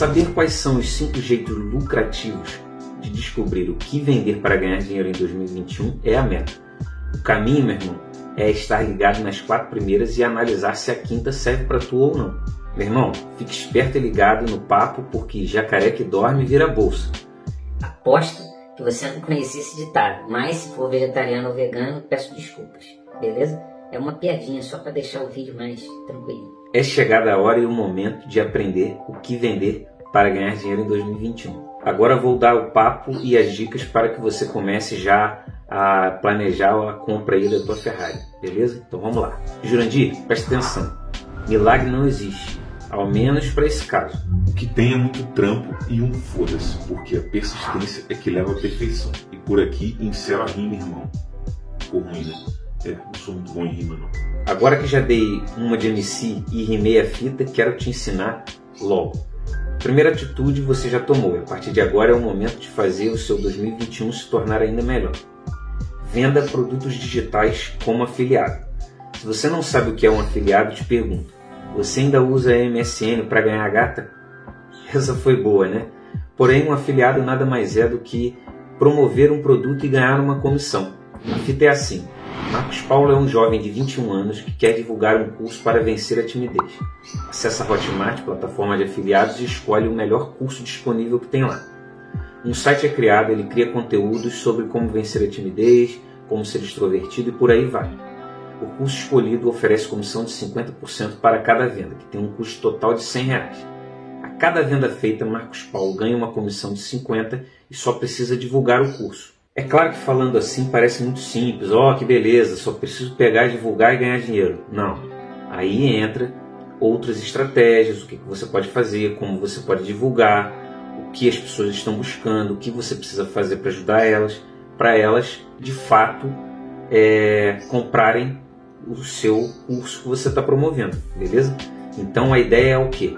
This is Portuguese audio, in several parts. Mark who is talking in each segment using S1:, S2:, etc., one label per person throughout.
S1: Saber quais são os cinco jeitos lucrativos de descobrir o que vender para ganhar dinheiro em 2021 é a meta. O caminho, meu irmão, é estar ligado nas quatro primeiras e analisar se a quinta serve para tu ou não. Meu irmão, fique esperto e ligado no papo porque jacaré que dorme vira bolsa.
S2: Aposto que você não conhecia esse ditado, mas se for vegetariano ou vegano, peço desculpas, beleza? É uma piadinha só para deixar o vídeo mais tranquilo.
S1: É chegada a hora e o momento de aprender o que vender para ganhar dinheiro em 2021. Agora vou dar o papo e as dicas para que você comece já a planejar a compra aí da tua Ferrari, beleza? Então vamos lá. Jurandir, presta atenção. Milagre não existe, ao menos para esse caso.
S3: O que tem é muito trampo e um foda-se, porque a persistência é que leva à perfeição. E por aqui encerra a rima, irmão. Ficou ruim, né? É, não sou muito bom em rima, não.
S1: Agora que já dei uma de MC e rimei a fita, quero te ensinar logo. Primeira atitude você já tomou, a partir de agora é o momento de fazer o seu 2021 se tornar ainda melhor. Venda produtos digitais como afiliado. Se você não sabe o que é um afiliado, te pergunto: você ainda usa MSN para ganhar gata? Essa foi boa, né? Porém, um afiliado nada mais é do que promover um produto e ganhar uma comissão. A fita é assim: Marcos Paulo é um jovem de 21 anos que quer divulgar um curso para vencer a timidez. Acesse a Hotmart, plataforma de afiliados, e escolhe o melhor curso disponível que tem lá. Um site é criado, ele cria conteúdos sobre como vencer a timidez, como ser extrovertido e por aí vai. O curso escolhido oferece comissão de 50% para cada venda, que tem um custo total de 100 reais. A cada venda feita, Marcos Paulo ganha uma comissão de 50 e só precisa divulgar o curso. É claro que falando assim parece muito simples, ó, oh, que beleza, só preciso pegar, divulgar e ganhar dinheiro. Não. Aí entra outras estratégias, o que você pode fazer, como você pode divulgar, o que as pessoas estão buscando, o que você precisa fazer para ajudar elas, para elas de fato é, comprarem o seu curso que você está promovendo, beleza? Então a ideia é o que?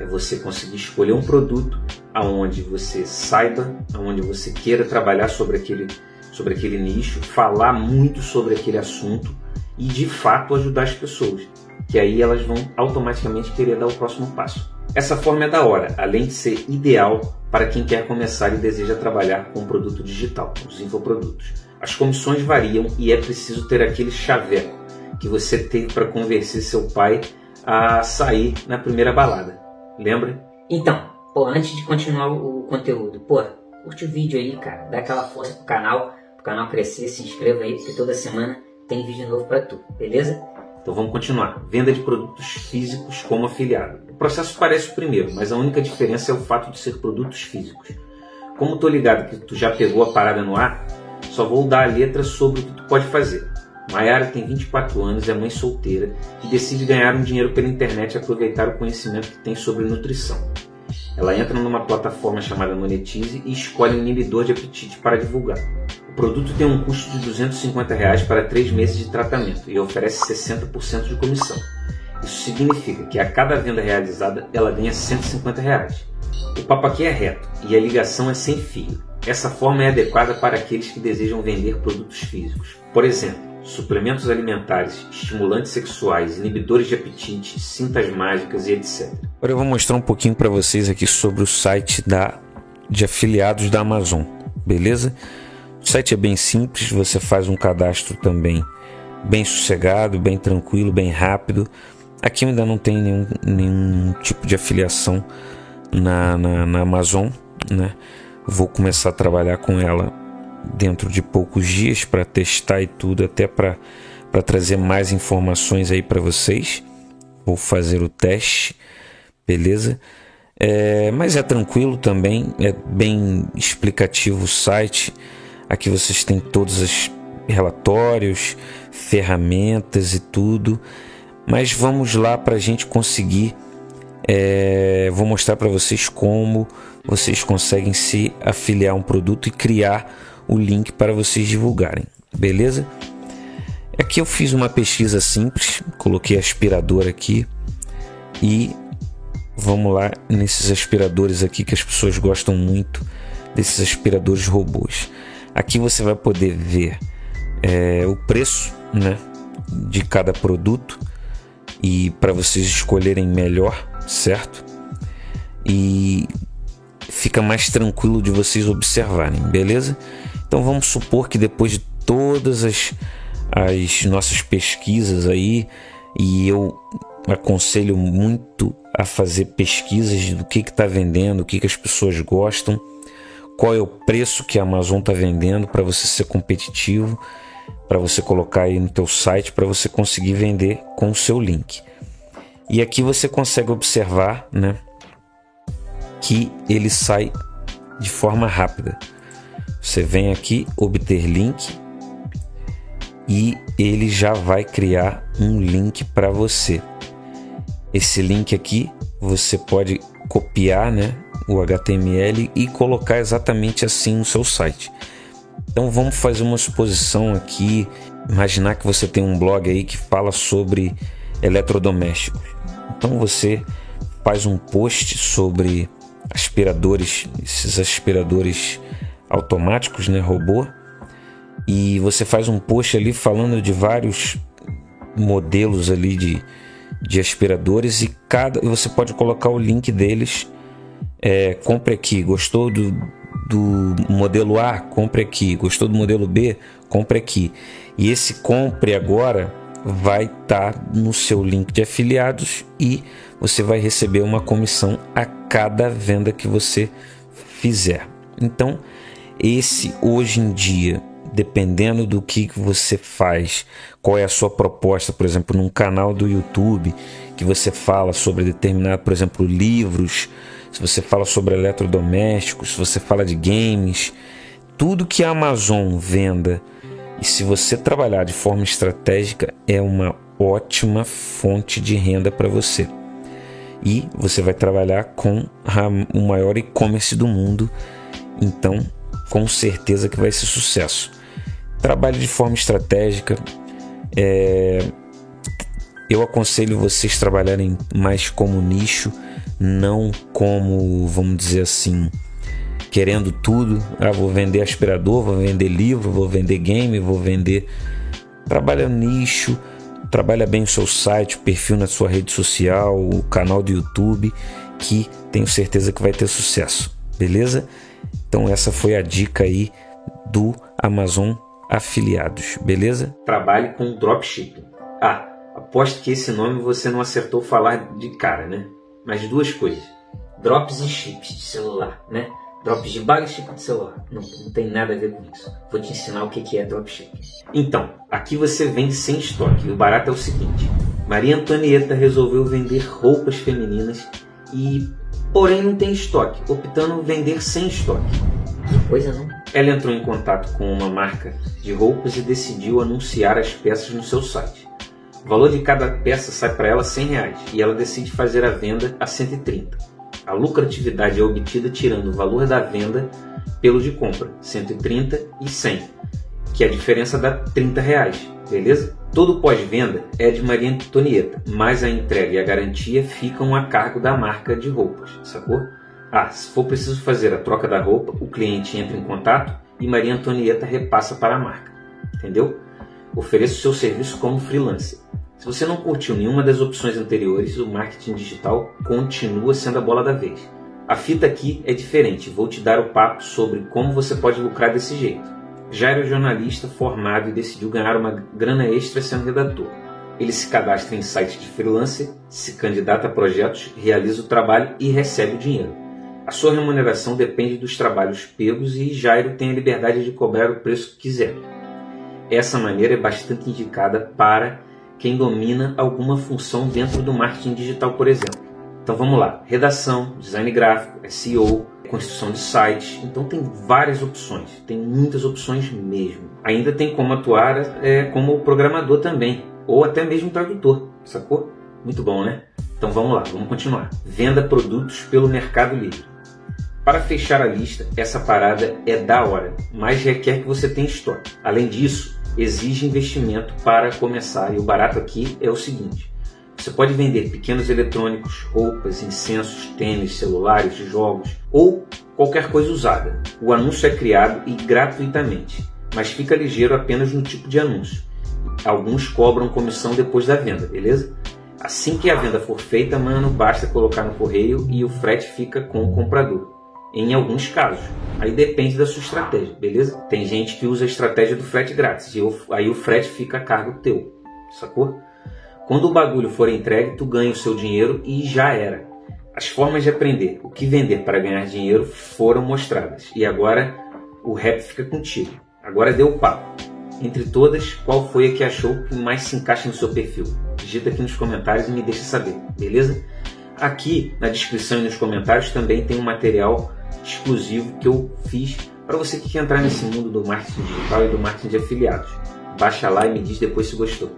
S1: É você conseguir escolher um produto aonde você saiba, aonde você queira trabalhar sobre aquele, sobre aquele nicho, falar muito sobre aquele assunto e de fato ajudar as pessoas, que aí elas vão automaticamente querer dar o próximo passo. Essa forma é da hora, além de ser ideal para quem quer começar e deseja trabalhar com produto digital, os infoprodutos. As comissões variam e é preciso ter aquele chaveco que você teve para convencer seu pai a sair na primeira balada. Lembra?
S2: Então, pô, antes de continuar o conteúdo, pô, curte o vídeo aí, cara. Dá aquela força pro canal, pro canal crescer, se inscreva aí, porque toda semana tem vídeo novo para tu, beleza?
S1: Então vamos continuar. Venda de produtos físicos como afiliado. O processo parece o primeiro, mas a única diferença é o fato de ser produtos físicos. Como tô ligado que tu já pegou a parada no ar, só vou dar a letra sobre o que tu pode fazer. Mayara tem 24 anos, é mãe solteira e decide ganhar um dinheiro pela internet e aproveitar o conhecimento que tem sobre nutrição. Ela entra numa plataforma chamada Monetize e escolhe um inibidor de apetite para divulgar. O produto tem um custo de 250 reais para 3 meses de tratamento e oferece 60% de comissão. Isso significa que a cada venda realizada ela ganha 150 reais. O papo aqui é reto e a ligação é sem fio. Essa forma é adequada para aqueles que desejam vender produtos físicos. Por exemplo, suplementos alimentares, estimulantes sexuais, inibidores de apetite, cintas mágicas e etc. Agora eu vou mostrar um pouquinho para vocês aqui sobre o site da, de afiliados da Amazon, beleza? O site é bem simples, você faz um cadastro também bem sossegado, bem tranquilo, bem rápido. Aqui ainda não tem nenhum, nenhum tipo de afiliação na, na, na Amazon, né? Vou começar a trabalhar com ela dentro de poucos dias para testar e tudo, até para trazer mais informações aí para vocês. Vou fazer o teste, beleza? É, mas é tranquilo também, é bem explicativo o site. Aqui vocês têm todos os relatórios, ferramentas e tudo. Mas vamos lá para a gente conseguir. É, vou mostrar para vocês como vocês conseguem se afiliar a um produto e criar o link para vocês divulgarem, beleza? Aqui eu fiz uma pesquisa simples, coloquei aspirador aqui e vamos lá nesses aspiradores aqui que as pessoas gostam muito desses aspiradores robôs. Aqui você vai poder ver é, o preço, né, de cada produto e para vocês escolherem melhor, certo? E fica mais tranquilo de vocês observarem, beleza? Então vamos supor que depois de todas as, as nossas pesquisas aí, e eu aconselho muito a fazer pesquisas do que está vendendo, o que, que as pessoas gostam, qual é o preço que a Amazon está vendendo para você ser competitivo, para você colocar aí no teu site, para você conseguir vender com o seu link. E aqui você consegue observar, né, que ele sai de forma rápida. Você vem aqui obter link e ele já vai criar um link para você. Esse link aqui você pode copiar, né, o HTML e colocar exatamente assim no seu site. Então vamos fazer uma suposição aqui, imaginar que você tem um blog aí que fala sobre eletrodomésticos. Então você faz um post sobre aspiradores, esses aspiradores automáticos, né, robô, e você faz um post ali falando de vários modelos ali de, de aspiradores e cada você pode colocar o link deles. É, compre aqui, gostou do, do modelo A, compre aqui, gostou do modelo B, compre aqui. E esse compre agora vai estar tá no seu link de afiliados e você vai receber uma comissão a cada venda que você fizer. Então, esse hoje em dia, dependendo do que você faz, qual é a sua proposta, por exemplo, num canal do YouTube que você fala sobre determinado, por exemplo, livros, se você fala sobre eletrodomésticos, se você fala de games, tudo que a Amazon venda e se você trabalhar de forma estratégica, é uma ótima fonte de renda para você. E você vai trabalhar com o maior e-commerce do mundo, então com certeza que vai ser sucesso. Trabalhe de forma estratégica. É... Eu aconselho vocês trabalharem mais como nicho, não como, vamos dizer assim, querendo tudo. Ah, vou vender aspirador, vou vender livro, vou vender game, vou vender. Trabalha nicho, trabalha bem o seu site, o perfil na sua rede social, o canal do YouTube, que tenho certeza que vai ter sucesso, beleza? Então essa foi a dica aí do Amazon Afiliados, beleza?
S2: Trabalhe com dropshipping. Ah, aposto que esse nome você não acertou falar de cara, né? Mas duas coisas: drops e chips de celular, né? Drops de dropship de celular. Não, não, tem nada a ver com isso. Vou te ensinar o que é dropshipping. Então, aqui você vende sem estoque. O barato é o seguinte: Maria Antonieta resolveu vender roupas femininas e, porém, não tem estoque, optando vender sem estoque. Que coisa, não? Ela entrou em contato com uma marca de roupas e decidiu anunciar as peças no seu site. O valor de cada peça sai para ela 100 reais e ela decide fazer a venda a 130. A lucratividade é obtida tirando o valor da venda pelo de compra, 130 e 100, que é a diferença dá 30 reais, beleza? Todo pós-venda é de Maria Antonieta, mas a entrega e a garantia ficam a cargo da marca de roupas, sacou? Ah, se for preciso fazer a troca da roupa, o cliente entra em contato e Maria Antonieta repassa para a marca, entendeu? Ofereça o seu serviço como freelancer. Se você não curtiu nenhuma das opções anteriores, o marketing digital continua sendo a bola da vez. A fita aqui é diferente, vou te dar o papo sobre como você pode lucrar desse jeito. Jairo é jornalista formado e decidiu ganhar uma grana extra sendo redator. Ele se cadastra em sites de freelancer, se candidata a projetos, realiza o trabalho e recebe o dinheiro. A sua remuneração depende dos trabalhos pegos e Jairo tem a liberdade de cobrar o preço que quiser. Essa maneira é bastante indicada para quem domina alguma função dentro do marketing digital, por exemplo. Então vamos lá: redação, design gráfico, SEO, construção de sites. Então tem várias opções, tem muitas opções mesmo. Ainda tem como atuar é, como programador também, ou até mesmo tradutor, sacou? Muito bom, né? Então vamos lá, vamos continuar. Venda produtos pelo Mercado Livre. Para fechar a lista, essa parada é da hora, mas requer que você tenha estoque. Além disso, exige investimento para começar. E o barato aqui é o seguinte: você pode vender pequenos eletrônicos, roupas, incensos, tênis, celulares, jogos ou qualquer coisa usada. O anúncio é criado e gratuitamente, mas fica ligeiro apenas no tipo de anúncio. Alguns cobram comissão depois da venda, beleza? Assim que a venda for feita, mano, basta colocar no correio e o frete fica com o comprador.
S1: em alguns casos. Aí depende da sua estratégia, beleza? Tem gente que usa a estratégia do frete grátis, e aí o frete fica a cargo teu, sacou? Quando o bagulho for entregue, tu ganha o seu dinheiro e já era. As formas de aprender o que vender para ganhar dinheiro foram mostradas. E agora o rap fica contigo. Agora deu o papo. Entre todas, qual foi a que achou que mais se encaixa no seu perfil? Digita aqui nos comentários e me deixa saber, beleza? Aqui na descrição e nos comentários também tem um material exclusivo que eu fiz para você que quer entrar nesse mundo do marketing digital e do marketing de afiliados. Baixa lá e me diz depois se gostou.